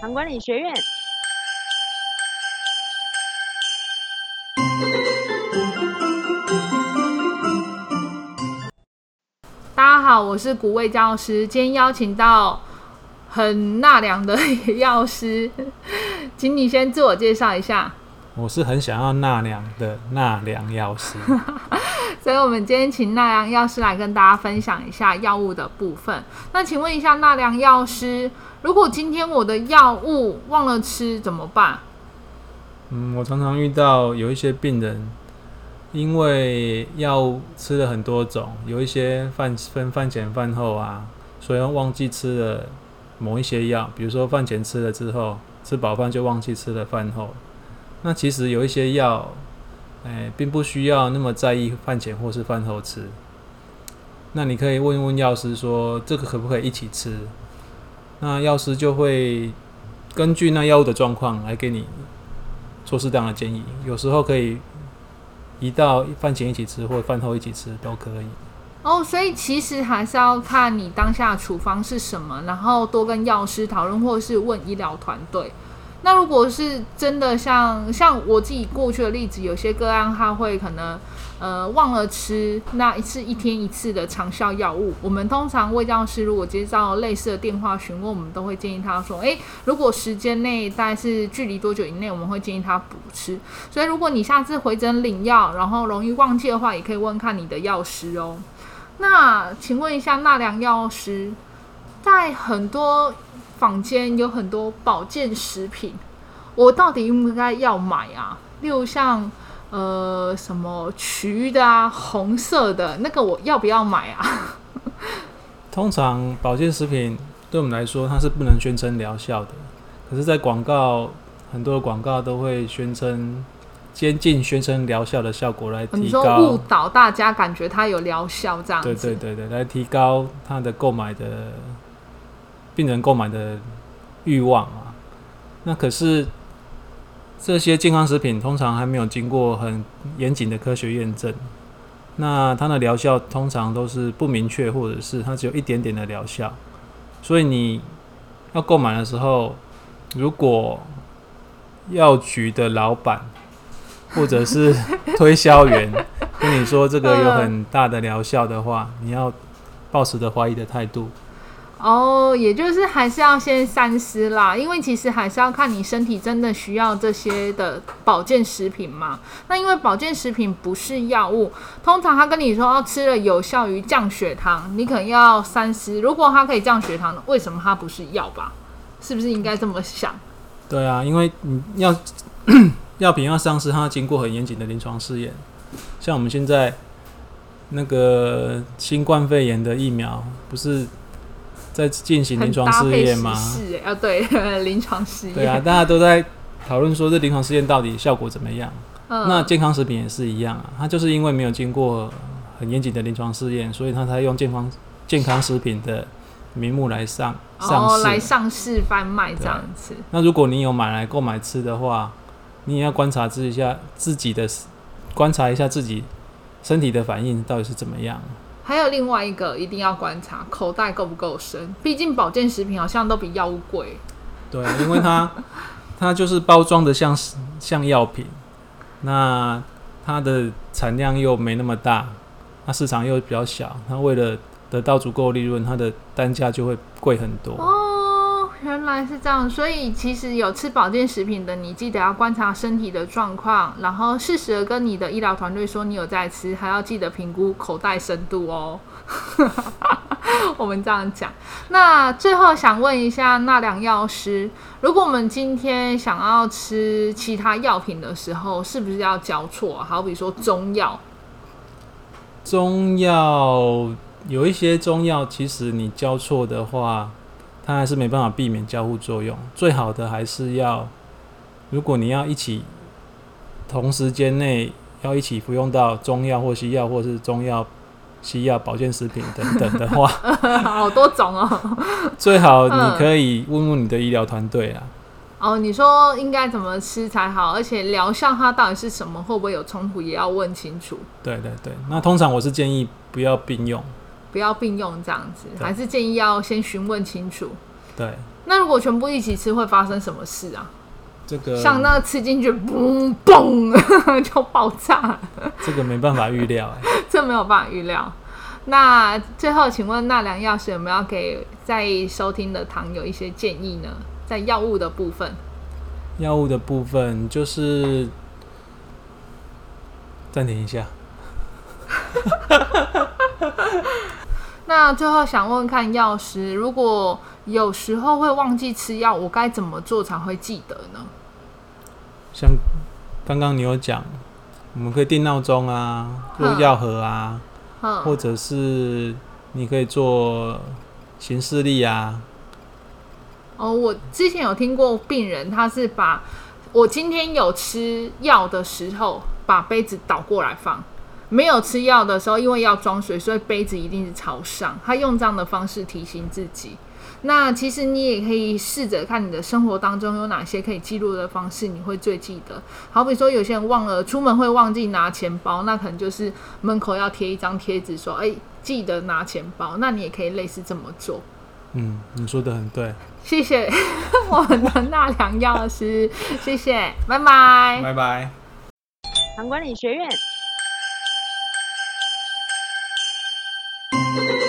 糖管理学院。大家好，我是古味教师，今天邀请到很纳凉的药师，请你先自我介绍一下。我是很想要纳凉的纳凉药师，所以我们今天请纳良药师来跟大家分享一下药物的部分。那请问一下纳良药师，如果今天我的药物忘了吃怎么办？嗯，我常常遇到有一些病人，因为药物吃了很多种，有一些饭分饭前饭后啊，所以忘记吃了某一些药，比如说饭前吃了之后，吃饱饭就忘记吃了饭后。那其实有一些药，哎，并不需要那么在意饭前或是饭后吃。那你可以问问药师说，这个可不可以一起吃？那药师就会根据那药物的状况来给你做适当的建议。有时候可以移到饭前一起吃，或饭后一起吃都可以。哦，所以其实还是要看你当下处方是什么，然后多跟药师讨论，或是问医疗团队。那如果是真的像像我自己过去的例子，有些个案他会可能呃忘了吃那一次一天一次的长效药物，我们通常胃教师如果接到类似的电话询问，我们都会建议他说，诶，如果时间内大概是距离多久以内，我们会建议他补吃。所以如果你下次回诊领药，然后容易忘记的话，也可以问看你的药师哦。那请问一下纳凉药师，在很多。坊间有很多保健食品，我到底应不应该要买啊？例如像呃什么橘的啊，红色的那个，我要不要买啊？通常保健食品对我们来说，它是不能宣称疗效的。可是，在广告很多的广告都会宣称，接近宣称疗效的效果来提高，误导大家感觉它有疗效这样子。对对对对，来提高它的购买的。病人购买的欲望啊，那可是这些健康食品通常还没有经过很严谨的科学验证，那它的疗效通常都是不明确，或者是它只有一点点的疗效。所以你要购买的时候，如果药局的老板或者是推销员 跟你说这个有很大的疗效的话，你要抱持着怀疑的态度。哦，也就是还是要先三思啦，因为其实还是要看你身体真的需要这些的保健食品嘛。那因为保健食品不是药物，通常他跟你说要吃了有效于降血糖，你可能要三思。如果它可以降血糖，为什么它不是药吧？是不是应该这么想？对啊，因为你要 药品要上市，它要经过很严谨的临床试验。像我们现在那个新冠肺炎的疫苗，不是？在进行临床试验吗？是啊，对，临床试验。对啊，大家都在讨论说这临床试验到底效果怎么样？那健康食品也是一样啊，它就是因为没有经过很严谨的临床试验，所以它才用健康健康食品的名目来上上市，来上市贩卖这样子。那如果你有买来购买吃的话，你也要观察一下自己的，观察一下自己身体的反应到底是怎么样。还有另外一个一定要观察口袋够不够深，毕竟保健食品好像都比药物贵。对，因为它 它就是包装的像像药品，那它的产量又没那么大，那市场又比较小，它为了得到足够利润，它的单价就会贵很多。原来是这样，所以其实有吃保健食品的，你记得要观察身体的状况，然后适时的跟你的医疗团队说你有在吃，还要记得评估口袋深度哦。我们这样讲。那最后想问一下纳凉药师，如果我们今天想要吃其他药品的时候，是不是要交错？好比说中药，中药有一些中药，其实你交错的话。它还是没办法避免交互作用，最好的还是要，如果你要一起同时间内要一起服用到中药或西药，或是中药、西药、保健食品等等的话，好多种哦。最好你可以问问你的医疗团队啊。哦，你说应该怎么吃才好？而且疗效它到底是什么？会不会有冲突？也要问清楚。对对对，那通常我是建议不要并用。不要并用这样子，还是建议要先询问清楚。对，那如果全部一起吃，会发生什么事啊？这个像那个吃进去，嘣嘣 就爆炸了，这个没办法预料哎。这没有办法预料。那最后，请问纳凉药师有没有给在收听的糖友一些建议呢？在药物的部分，药物的部分就是暂停一下。那最后想问问看药师，如果有时候会忘记吃药，我该怎么做才会记得呢？像刚刚你有讲，我们可以定闹钟啊，做嗯药盒啊，嗯，或者是你可以做行事历啊。哦，我之前有听过病人，他是把我今天有吃药的时候，把杯子倒过来放；没有吃药的时候，因为要装水，所以杯子一定是朝上。他用这样的方式提醒自己。那其实你也可以试着看你的生活当中有哪些可以记录的方式，你会最记得。好比说，有些人忘了出门会忘记拿钱包，那可能就是门口要贴一张贴纸说：“哎、记得拿钱包。”那你也可以类似这么做。嗯，你说的很对。谢谢我们的纳凉药师，谢谢，拜拜。拜拜。糖管理学院。Thank you.